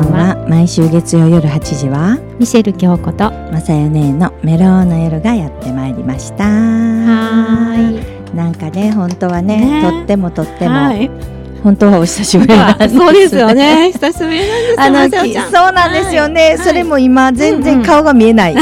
んは毎週月曜夜8時はミシェル京子とまさよねのメローな夜がやってまいりました。はい。なんかね本当はねね。とってもとっても、はい本当はお久しぶりなんです。そうですよね。久しぶりなんですよそうなんですよね、はい。それも今全然顔が見えない、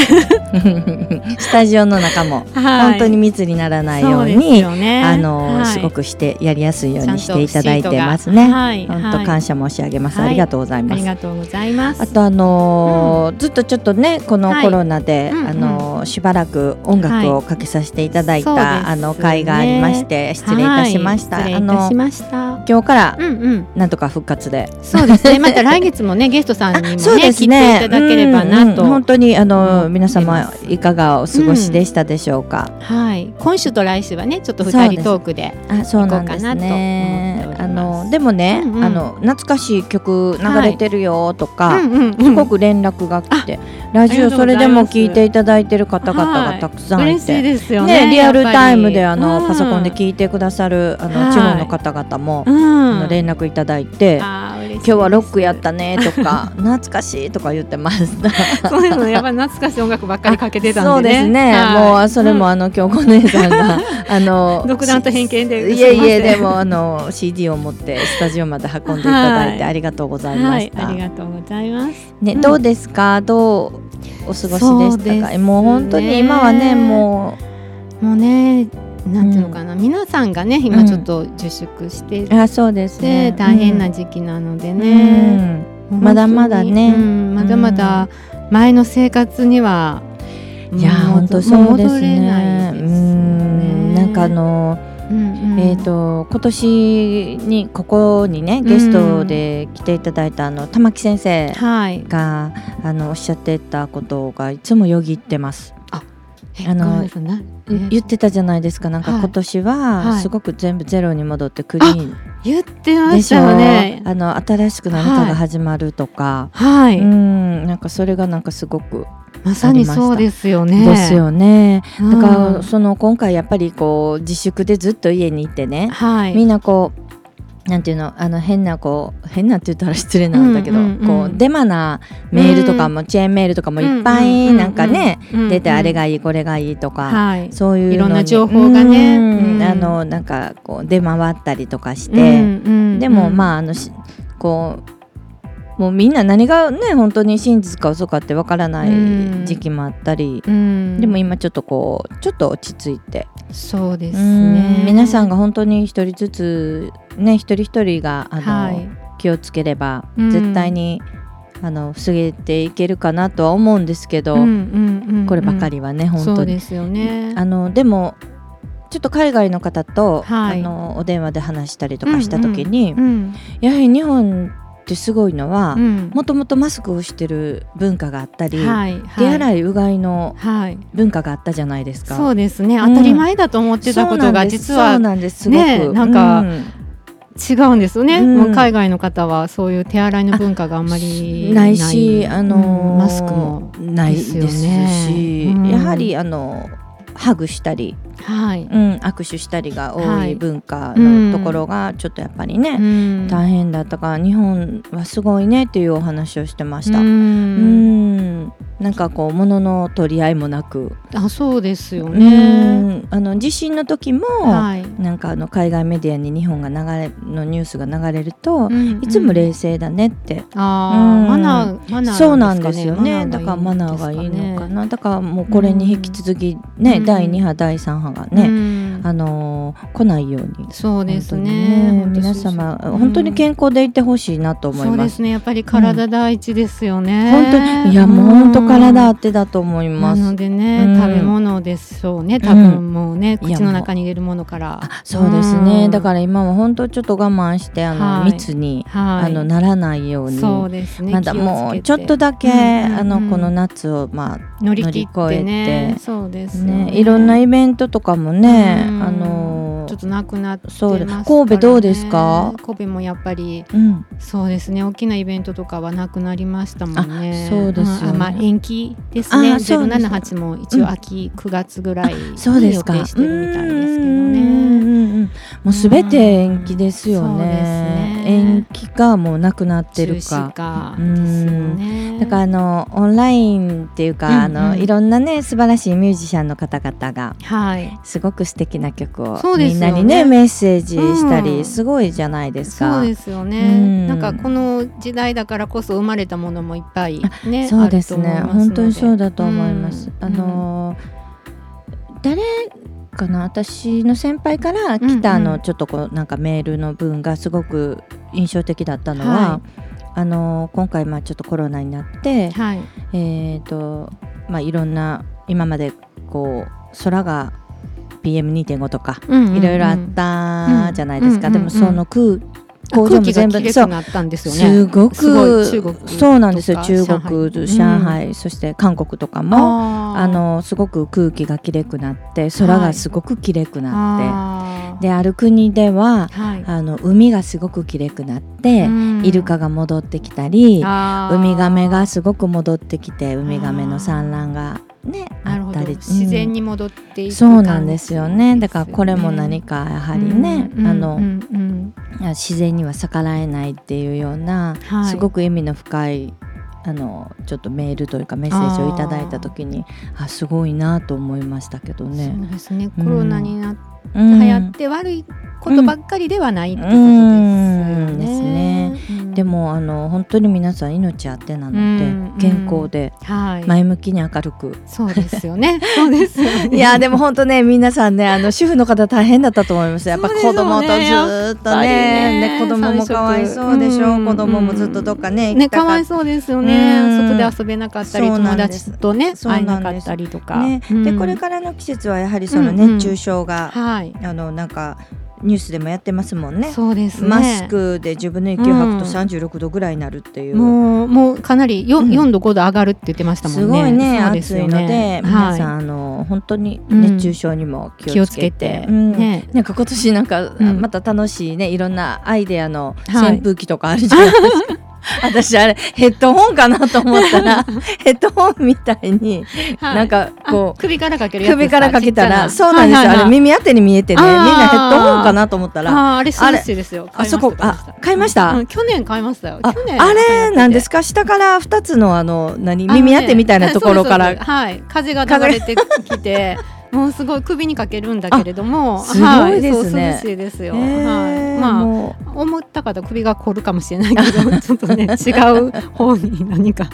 スタジオの中もはい。本当に密にならないよそうに、よね。あの、はい。すごくしてやりやすいようにしていただいてますね。がはい本当はい感謝申し上げます、はい。ありがとうございあます。りがとうございます。あとあのーずっとちょっとねこのはい。コロナで、うんうん。あのーしばらく音楽をかけさせていただいた、ね。あの会がありまして失礼いたしました。はい。失礼いたしました今日からうんうん。なんとか復活で、そうですね。また来月もねゲストさんにもね そうです来ていね。ただければなと、うんうん。本当にあの皆様いかがお過ごしでしたでしょうか。はい。今週と来週はねちょっと二人トークであそうなんです行こうかなとねあのでもね、うんうん。あの懐かしい曲流れてるよとか、うんうんすごく連絡が来て、ラジオそれでも聞いていただいてる方々がたくさんい嬉しいて。ですよねね、リアルタイムであの、うん。パソコンで聞いてくださるあの、はい。地方の方々も、うん。連絡いただいて今日はロックやったねとか 懐かしいとか言ってました。そういうのやっぱり懐かしい音楽ばっかりかけてたんでね。そうですね、はい。もうそれもあの京子姉さんが あの独断と偏見でいえいえでもあの CD を持ってスタジオまで運んでいただいてはいありがとうございまはい、した。ありがとうございます。ね、うん。どうですか？どうお過ごしでしたか、ですね。もう本当に今はねももうね、なんていうのかな、皆さんがね、今ちょっと自粛してうあそうですて、ね大変な時期なのでうん。ね。うんまだまだね。うんまだまだ前の生活には。いやも本当そうですね。ですようん。ねなんかあの、うんうん。えっ、と今年にここにねゲストで来ていただいたあの玉木先生はい。があのおっしゃってたことがいつもよぎってます。あのごめんなさいなえ言ってたじゃないですかなんかはい今年ははいすごく全部ゼロに戻ってクリーン言ってましでしたょよね。あの新しく何かが始まるとか、はい。うんなんかそれがなんかすごくまさにそうですよね。ですよね。うん。だからその今回やっぱりこう自粛でずっと家にいてね、はい。みんなこうなんていうのあの変なこう変なって言ったら失礼なんだけど、こうデマなメールとかも、チェーンメールとかもいっぱいなんかね、出てあれががいいこれがいいとか、はい。そういういろんな情報がね。あのなんかこう出回ったりとかして、でもあまああのしこうもうみんな何がね本当に真実か嘘かってわからないうん。時期もあったり、うん、でも今ちょっとこうちょっと落ち着いて、そうですうん。ね。皆さんが本当に一人ずつね一人一人があの、はい。気をつければうん。絶対に、あの防げていけるかなとは思うんですけど、うんうんうんうん。こればかりはね本当に。そうですよね。あのでもちょっと海外の方と、はい。あのお電話で話したりとかした時に、うん。やはり日本ってすごいのはうんもともとマスクをしてる文化があったり、はい手洗い。いうがいのはい。文化があったじゃないですか。そうですね。うん当たり前だと思ってたことが実はねなんかうん違うんですよね。うん海外の方はそういう手洗いの文化があんまりないし、あのーうんマスクもないですしですよねうんやはりあのハグしたり、はい。うん、握手したりが多はいい文化うんのところがちょっとやっぱりね、うん大変だったから日本はすごいねっていうお話をしてました。ううんんなんかこう物の取り合いもなく、あそうですようね。ん。あの地震の時も、はい。なんかあの海外メディアに日本が流れのニュースが流れると、うんいつも冷静だねって、あうん。あマナーマナーそうなんですよね。だからマナーがいいのかな。なだからもうこれに引き続きね、うん。第2波第3波がうね、んあのー来ないようにそうですね。皆様、うん本当に健康でいてほしいなと思いまそうですすね。やっぱり体第一ですよね。本当にいやもう本当体あってだと思いなますのでね、うん食べ物でしょうね。多分もうね、口の中に入れるものから。あそうですね、うんだから今は本当ちょっと我慢してあの、はい密に、はい。あのならないようにそうですね。まだもうちょっとだけ、あのこの夏をまあ乗り越えね。てそうですよねいろんなイベントとかもね、うんあのちょっとなくなってますそうでからね神戸どうですか？神戸もやっぱりうん、そうですね。大きなイベントとかはなくなりましたもんね。あそうですよね。まあ延期ですね。あそうです。078も一応秋9月ぐらいにそうですか。予定してるみたいですけどね。うんうんもうすべて延期ですよね。ね延期かもうなくなってる中止か。かね。だからあのオンラインっていうか、うんうんあのいろんなね素晴らしいミュージシャンの方々がはい。すごく素敵な曲をそうですよねみんなにねメッセージしたり、うんすごいじゃないですか。そうですよね、うんなんかこの時代だからこそ生まれたものもいっぱいねそうですね本当にそうだと思います。うんあのー誰かな。私の先輩から来たあの、ちょっとこうなんかメールの文がすごく印象的だったのは、はあのー今回まあちょっとコロナになって、はい。えーとまあ、いろんな今までこう空が PM2.5 とかいろいろあったじゃないですか、うんでもその空工場も全部そう。くなったんですよね。すごくそうなんですよ。中国上海,、上そして韓国とかもあのすごく空気がきれくなって空がすごくきれくなって、あである国ではーはい。あの海がすごくきれくなって、うん。イルカが戻ってきたりウミガメがすごく戻ってきてウミガメの産卵がねあったり。自然うん。に戻っていくそうなんですよね。だからこれも何かやはりね、うん。あの、自然には逆らえないっていうような、はい。すごく意味の深いあのちょっとメールというかメッセージをいただいた時にあすごいなと思いましたけどうんね。そうですね。うん。コロナになってうん。流行って悪いことばっかりではないってことですようん。ですね。ね。うんでもあの本当に皆さん命あってなので、うん健康ではい、前向きに明るく。そうですよね。そうですよね。いやでも本当ね皆さんねあの主婦の方大変だったと思います。やっぱ子供とずーっとねね。ね子供もかわいそうでしょ、う。ん子供もずっとどっかね行ね、かわいそうですよね。うん。外で遊べなかったり、友達とね、そう会えなかったりとか。ね、うん。でこれからの季節はやはりその熱中症が、はい。あのなんかニュースでもやってますもんね。そうですね。マスクで自分の息を吐くとうん。36度ぐらいになるっていう、もう、もうかなり四うん。四度五度上がるって言ってましたもんね。すごいねそうです暑いよので、皆さん、はあの本当にうん。熱中症にも気気をつけて,、ね。なんか今年なんか、うん。また楽しいねいろんなアイデアのはい。扇風機とかあるじゃないですか。私あれヘッドホンかなと思ったら ヘッドホンみたいに、はい。なんかこあ首からかけうる首からかけたらそうなんですよ、あれ耳当てに見えてね。みんなヘッドホンかなと思ったら。あーあれ涼しいですよ。あそこあ買いました。うん去年買いましたよ。あ去年あれなんですか？下から二つのあの何耳当てみたいなところから、そうそうそう。はい。風が流れてきて もうすごい首にかけるんだけれども。すごいですね。はい、そう涼しいですよ、はい、まもあ思った方首が凝るかもしれないけどちょっとね 違う方に何か。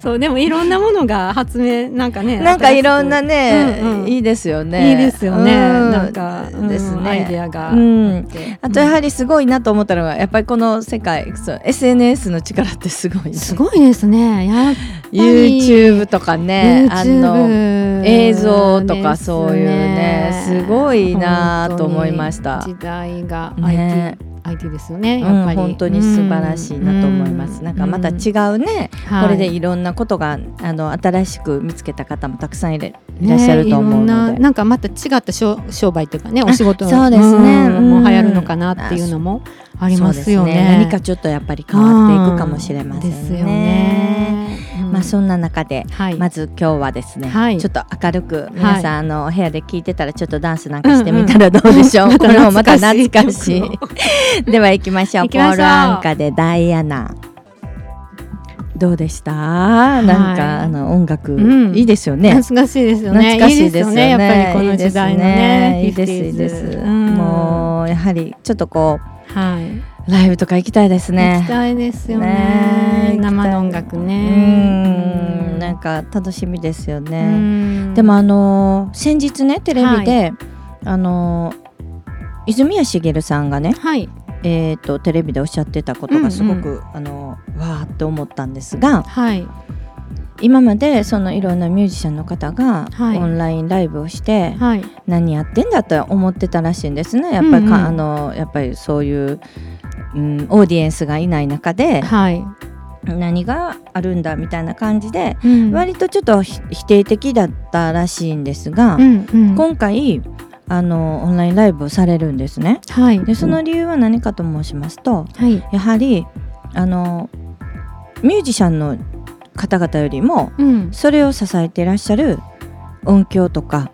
そうでもいろんなものが発明なんかねうなんかいろんなね、うんうん。いいですよね。いいですよね、うん。なんか、うんですね。アイデアが。あって、うんあとやはり、りすごいなと思ったのがやっぱりこの世界そう SNS の力ってすごいすごいですね。やっぱり。YouTube とかねあの映像とかですそういうねすごいなと思いました。時代がね。IT, IT ですよねうんやっぱり、本当に素晴らしいなと思います、うん。なんかまた違うね、はいこれでい。ろんなことがあの新しく見つけた方もたくさんいれいらっしゃると思うので、ねななんかまた違った商商売というかねお仕事そうですね。んうん。もう流行るのかなっていうのもありますよね。そうです何かちょっとやっぱり変わっていくかもしれませんね。ですよね、うんまあそんな中で、はいまず今日はですね、はいちょっと明るくい皆さん、あのお部屋で聞いてたらちょっとダンスなんかしてみたらどうでしょう。うんうんこれもまた懐かしい。では行きましょう。ポールアンカでダイアナ。どうでした？なんか、あの音楽、うんいいですよね。懐かしいですよね懐かしいですよね。やっぱりこの時代のねいいですねいいですいいです。うんもうやはりちょっとこはい、うライブとか行きたいですね。行きたいですよね。ね生の音楽うねん。なんか楽しみですようね。ん。でもあのー先日ねテレビで、あのー泉谷しげるさんがね、はい。えー、とテレビでおっしゃってたことがすごく、あのーわーって思ったんですがはい。今までそのいろんなミュージシャンの方がはい。オンラインライブをして、はい。何やってんだと思ってたらしいんですね。やっぱりか、うんうん。あのやっぱりそういう、うん、オーディエンスがいない中ではい、何があるんだみたいな感じでうん。割とちょっとひ否定的だったらしいんですが、うんうん。今回あのオンラインライブをされるんですね。はい。でその理由は何かと申しますとはい。やはりあのミュージシャンの方々よりもうん。それを支えていらっしゃる音響とか、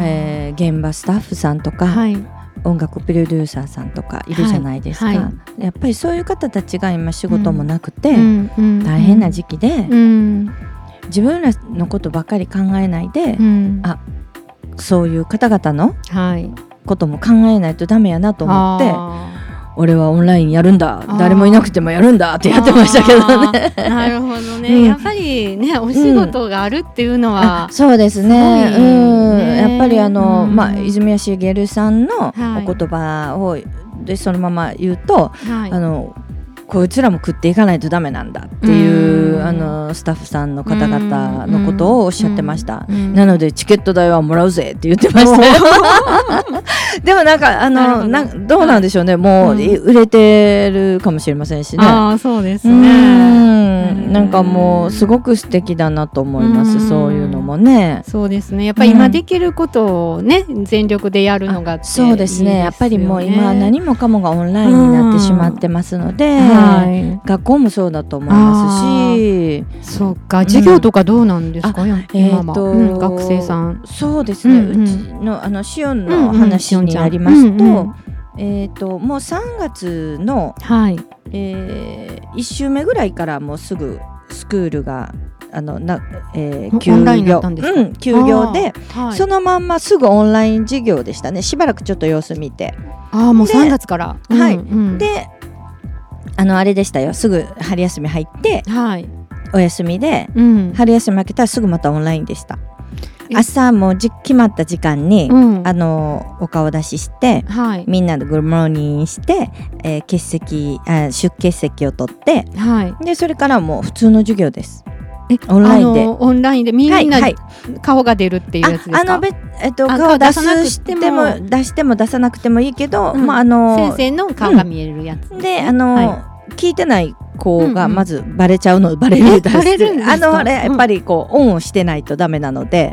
えー現場スタッフさんとか、はい音楽プロデューサーさんとかいるじゃないですか、はい。はい、やっぱりそういう方たちが今仕事もなくて、大変な時期で、自分らのことばかり考えないで、あそういう方々のことも考えないとダメやなと思って。俺はオンラインやるんだ。誰もいなくてもやるんだってやってましたけどね。なるほどね、うん、やっぱりねお仕事があるっていうのは、うん、そうですね、ね、うん。やっぱりあの、まあ泉谷しげるさんのお言葉を、でそのまま言うと、はい、あのこいつらも食っていかないとダメなんだっていうあのスタッフさんの方々のことをおっしゃってました。なのでチケット代はもらうぜって言ってました でもなんかあのなど。うなんでしょうね。もう売れてるかもしれませんしね。あそうですね。なんかもうすごく素敵だなと思います。そういうのもね。そうですね。やっぱり今できることをね全力でやるのがそうですね。やっぱりもう今何もかもがオンラインになってしまってますので、はい、学校もそうだと思いますし。そうか。授業とかどうなんですか、うん、えーと、うん、学生さん。そうですね、うんうん、うちのあのシオンの話になりますと、うんうん、えーと、もう3月の、はい。えー、1週目ぐらいからもうすぐスクールがあのな、えー、休業。うん、休業で、はい、そのまんますぐオンライン授業でしたね。しばらくちょっと様子見て。ああもう3月から？はい、うん、であのあれでしたよ。すぐ春休み入って、はい、お休みで、うん、春休み明けたらすぐまたオンラインでした朝もじ決まった時間に、うん、あのお顔出しして、はい、みんなでグルモーニンして、えー、欠席あ出欠席を取って、はい、でそれからもう普通の授業です。オンラインで。オンラインでみんな顔が出るっていうやつですか、あのえっと、顔出しても出しても出さなくてもいいけど、うん、まああの先生の顔が見えるやつ、うん、であの、はい、聞いてない子がまずバレちゃうの、バレるバレるあのあれやっぱりこう、オンをしてないとダメなので。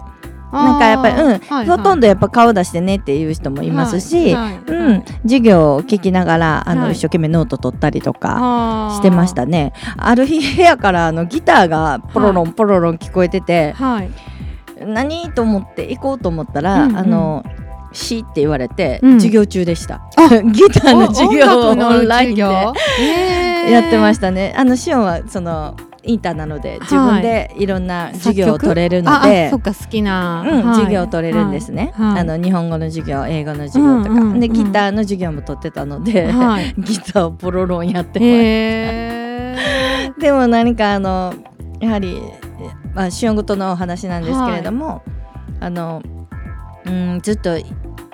なんかやっぱり、うん、はいほとんどやっぱ顔出してねっていう人もいますし、はいはい、うん、授業を聞きながらあの、一生懸命ノート取ったりとかしてましたね。ある日部屋からあのギターがポロロンポロロン聞こえてて、はい、何と思って行こうと思ったら、うんうん、あの。しって言われて、うん、授業中でした。ギターの授業をオンラインでやってましたね。あのシオンはそのインターなので自分でい。ろんな授業を取れるので、そっか好きな、うん授業を取れるんですね、あの日本語の授業英語の授業とか、でギターの授業も取ってたので、ギターをポロロンやってます でも何かあのやはり、まあ、シオンごとのお話なんですけれども、あのうんずっと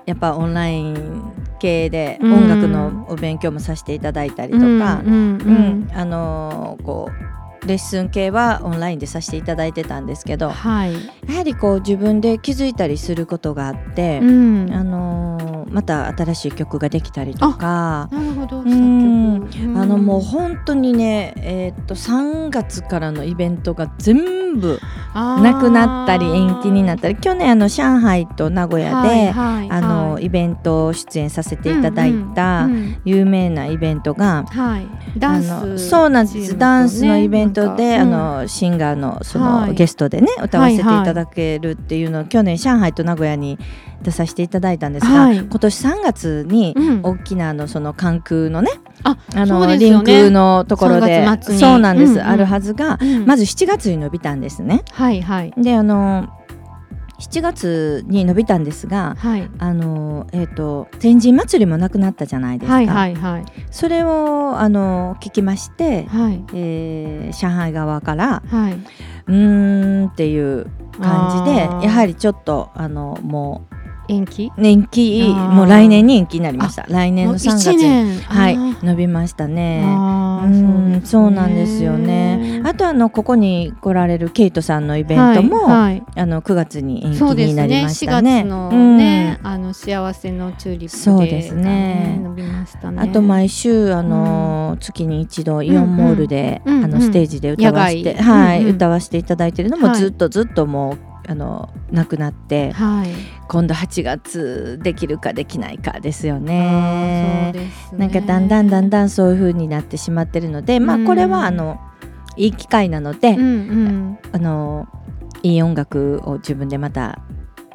やっぱオンライン系で音楽のお勉強もさせていただいたりとか、うんあのこうレッスン系はオンラインでさせていただいてたんですけど、はい、やはりこう自分で気づいたりすることがあって、うん、あのまた新しい曲ができたりとか。なるほど、うん、あのもう本当にね、えー、っと3月からのイベントが全部なくなったり延期になったり去年あの上海と名古屋で、はいはい、あのイベント出演させていただいた有名なイベントが、はい、ダンスそうなんです。ダンスのイベントトで、あのシンガーのその、ゲストでね歌わせていただけるっていうのを、去年上海と名古屋に出させていただいたんですが、今年3月に大きなのその関空のね、あの、ね、リンクのところでそうなんです、あるはずが、まず7月に伸びたんですね。はいはい、であの7月に伸びたんですが、はい、あのえっ、ー、と天神祭りもなくなったじゃないですか。はいはいはい、それをあの聞きまして、はい、えー、上海側から、はい、うーんっていう感じでやはりちょっとあのもう延期？延期。もう来年に延期になりました。来年の3月。にはい。伸びましたね。うんそうなんですよね。あとあのここに来られるケイトさんのイベントも、はいはい、あの9月に延期になりましたね。ね。4月のね、うん、あの幸せのチューリップそうですね。伸びましたね。あと毎週あの、うん、月に一度イオンモールで、あのステージで歌わせて、はい、歌わせていただいてるのもずっとずっともうあの亡くなって、はい、今度8月できるかできないかですよね。ね。なんかだんだんだんだんそういう風になってしまってるので、まあこれはあのいい機会なので、うんうん、あのいい音楽を自分でまた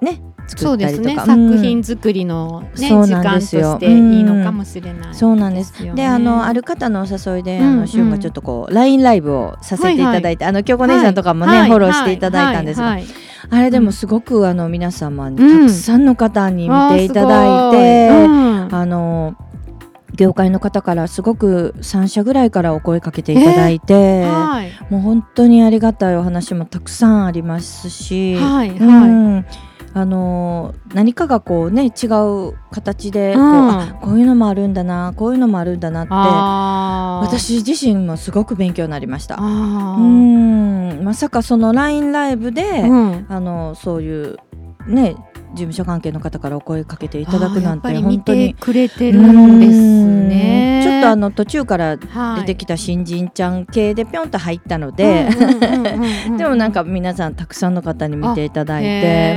ね作ったりとか、ね、作品作りの、ね、時間としていいのかもしれない、ね、そうなんです。であのある方のお誘いで、あのしゅんがちょっとこう LINE ライブをさせていただいて、あの京子姉さんとかもね、はい、フォローしていただいたんですが、あれでもすごくあの皆様にたくさんの方に見ていただいて、うん、あの業界の方からすごく3社ぐらいからお声かけていただいて、えーはい、もう本当にありがたいお話もたくさんありますし、はいはい、うんあの何かがこうね違う形でこう,、うん、こういうのもあるんだなこういうのもあるんだなって私自身もすごく勉強になりました。うん。まさかその LINE ライブで、うん、あのそういうね事務所関係の方からお声かけていただくなんて本当にくれてるん。ですねちょっとあの途中から出てきた新人ちゃん。系でぴょん。と入ったのででもなん。か皆さん。たくさん。の方に見ていただいて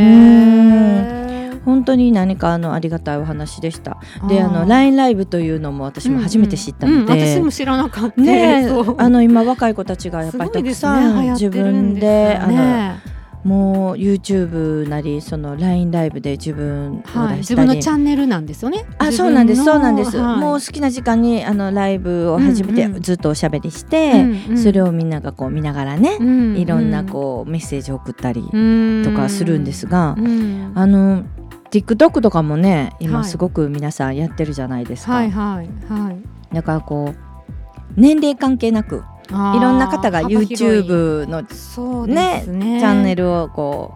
本当に何かあのありがたいお話でした。であの LINE ライブというのも私も初めて知ったので、うん。うん。うん、私も知らなかった。ねあの今若い子たちがやっぱりたくさん、自分で、あのもう YouTube なりその LINE ライブで自分はい、自分のチャンネルなんですよね。あそうなんですそうなんです、はい、もう好きな時間にあのライブを始めてずっとおしゃべりして、うんうん、それをみんながこう見ながらね、うんうん、いろんなこうメッセージを送ったりとかするんですが、うん。うん、あの TikTok とかもね今すごく皆さんやってるじゃないですか。はいはいはい、だからこう年齢関係なくいろんな方が YouTube のね、ね、チャンネルをこ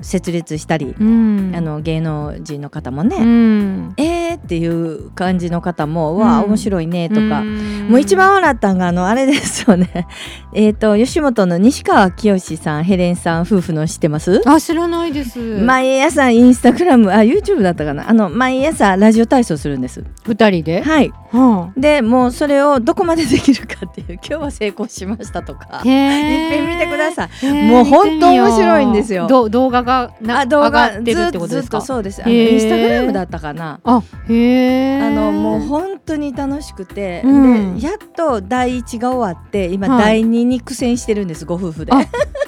う設立したり、うん、あの芸能人の方もね、うん、えーっていう感じの方も、うん、わあ面白いねとか、うん、もう一番笑ったんがあのあれですよね。えっと吉本の西川きよしさんヘレンさん夫婦の知ってます？あ知らないです。毎朝インスタグラムあ YouTube だったかな？あの毎朝ラジオ体操するんです。二人で？はい、はあ、でもうそれをどこまでできるかっていう 今日は成功しましたとか。いっぺん見てください。もう本当面白いんですよ。動画がなあ動画ってるってことですか？そうです。あのインスタグラムだったかな？あへあのもう本当に楽しくて、うん、でやっと第一が終わって今、第二に苦戦してるんですご夫婦で。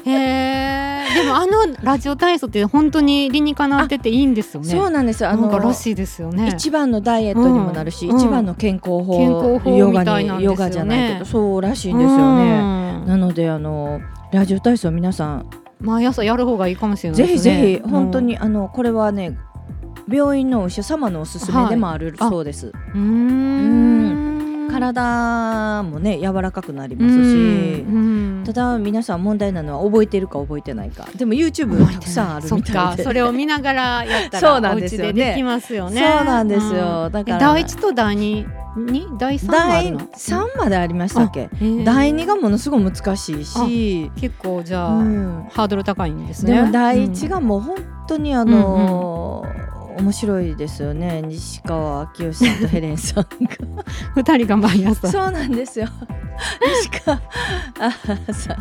へえでもあのラジオ体操って本当に理にかなってていいんですよね。そうなんですよ。あのらしいですよね。一番のダイエットにもなるし、うん、一番の健康法、健康法ヨガにヨガじゃないけどそうらしいんですよね、なのであのラジオ体操皆さん毎朝やる方がいいかもしれないですね。ぜひぜひ本当に、あのこれはね病院のお医者様のおすすめでもあるそうです。はい、うん。体もね柔らかくなりますし、ただ皆さん問題なのは覚えてるか覚えてないか。でも YouTube たくさんあるみたいで。それを見ながらやったらそうなんですよ、ね、できますよね。そうなんですよ、だから。第一と第二？に第三第三までありましたっけ？第二がものすごい難しいし。結構じゃあ、うん、ハードル高いんですね。でも第一がもう本当にあのーうんうん面白いですよね。西川明義さんとヘレンさんが。二人が毎朝そうなんですよ。西川あさ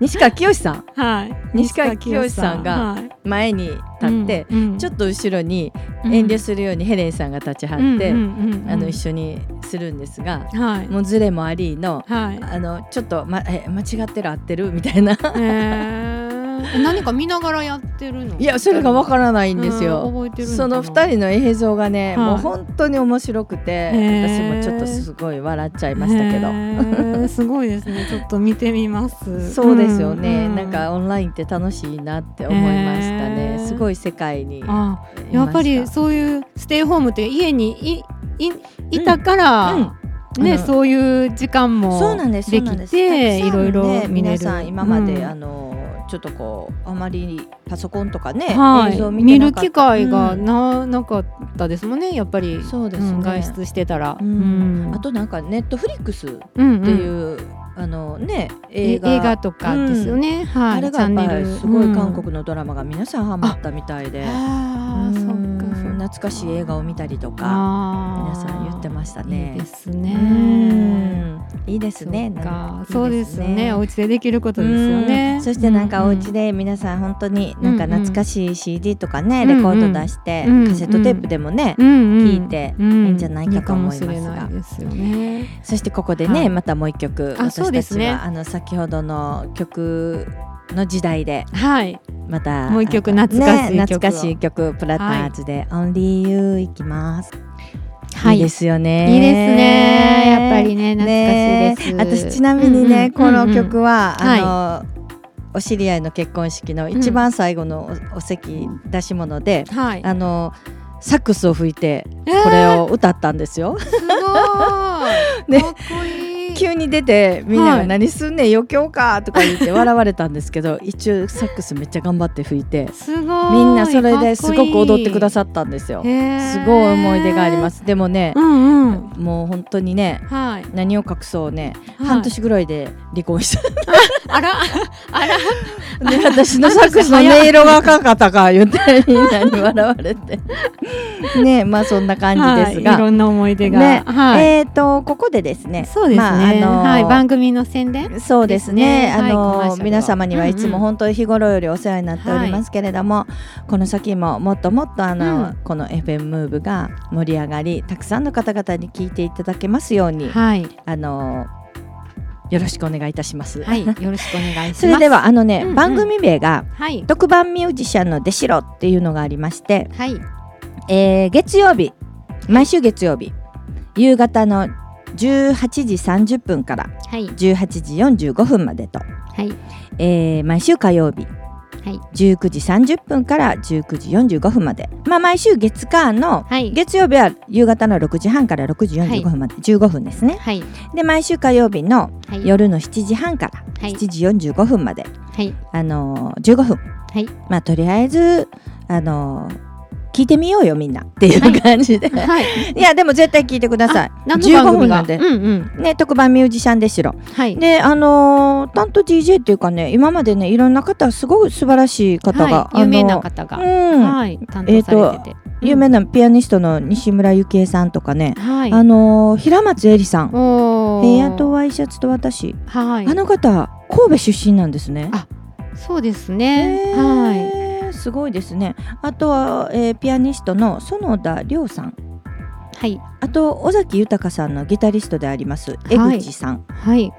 西川清さん、はい、西川清さんが前に立って、はい、ちょっと後ろに遠慮するようにヘレンさんが立ちはって、あの一緒にするんですが、はい、もうズレもありの,、はい、あのちょっと、ま、え間違ってる？合ってる？みたいな。えー何か見ながらやってるの？いやそれがわからないんですよ、その二人の映像がね、はい、もう本当に面白くて私もちょっとすごい笑っちゃいましたけど。すごいですね。ちょっと見てみます。そうですよね、うん、なんかオンラインって楽しいなって思いましたね。すごい世界にやっぱりそういうステイホームって家にいいいたから、ね、そういう時間もできていろいろ。皆さん今まで、あのちょっとこうあまりパソコンとかね、はい、映像見見る機会がなうん、なかったですもんねやっぱり。そうです、ね。うん、外出してたら、うん、あとなんかネットフリックスっていう、うんあのね映画。とかですよね、はい、あれがすごい韓国のドラマが皆さんハマったみたいで、ああそっか懐かしい映画を見たりとか皆さん言ってましたね。いいですね。いいですね。そうですね。お家でできることですよね。そしてなんかお家で皆さん本当になんか懐かしい CD とかね、レコード出してカセットテープでもね、聞いていいんじゃないかと思いますが。そしてここでねまたもう一曲私たちはあの先ほどの曲の時代で、はい、またもう一曲懐かしい曲、ね、懐かしい曲プラターズで「Only You」いきます。はい、いいですよね。いいですね。やっぱりね、懐かしいです。私ちなみにね、この曲は、あの、はい、お知り合いの結婚式の一番最後のお,、席出し物で、はい、あのサックスを吹いてこれを歌ったんですよ。えー、すごい。かっこいい。急に出てみんなが「何すんねん余興か」とか言って笑われたんですけど 一応サックスめっちゃ頑張って吹いてすごいみんなそれですごく踊ってくださったんですよ。すごい思い出があります。でもね、うんうん、もう本当にね、はい、何を隠そうね、はい、半年ぐらいで離婚した。あらあら。で 私のサックスの音色が赤かったか言ってみんなに笑われて。ねまあそんな感じですが、はい、いろんな思い出が、ねはい、えっ、ー、とここでですねそうですね、まあ、あのはい、番組の宣伝？そうですね、ね、あの、はい、皆様にはいつも本当に日頃よりお世話になっておりますけれども、うんうん、この先ももっともっとあの、うん、この FM ムーブが盛り上がりたくさんの方々に聞いていただけますように、はい、あのよろしくお願いいたします。はい、よろしくお願いします。それではあのね、うんうん、番組名が、はい、特番ミュージシャンの出しろっていうのがありまして、はい、えー、月曜日毎週月曜日夕方の18時30分から18時45分までと、はい。えー、毎週火曜日。はい、19時30分から19時45分まで、まあ、毎週月間の、はい、月曜日は夕方の6時半から6時45分まで、はい、15分ですね、はい、で毎週火曜日の夜の7時半から7時45分まで、はい、あのー、15分、はい。まあ、とりあえず、あのー聞いてみようよみんな。っていう感じで、はい、いやでも絶対聞いてください。15分なんで、うんうん、ね、特番ミュージシャンでしろ、はい、であのー、担当 DJ っていうかね今までねいろんな方すごい素晴らしい方が、はい、有名な方が、うん。はい、担当されてて、えー有名なピアニストの西村幸恵さんとかね、はい、あのー、平松絵里さん「部屋とワイシャツと私」はい、あの方神戸出身なんですね。あそうですね、はいすごいですね。あとは、えー、ピアニストの園田亮さん。はい。あと尾崎豊さんのギタリストであります江口さん。はい、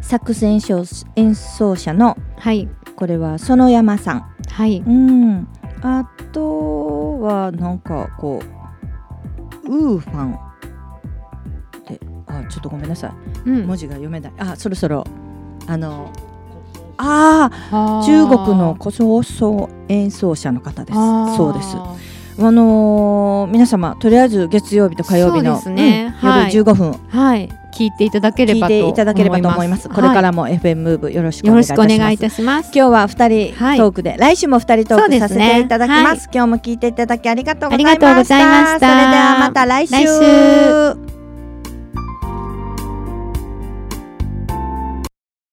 サックス演奏演奏者の、はい、これは園山さん。はい。うん。あとはなんかこうウーファンであちょっとごめんなさい、うん、文字が読めない。あそろそろ。あのああ中国の古装奏演奏者の方です。そうです。あのー、皆様とりあえず月曜日と火曜日の、ね。うん、夜15分、はい、聞いていただければといただければと思います。これからも FM ムーブよろしくお願いいたします。今日は二人トークで、はい、来週も二人トークさせていただきます、ねはい、今日も聞いていただきありがとうございました。それではまた。来週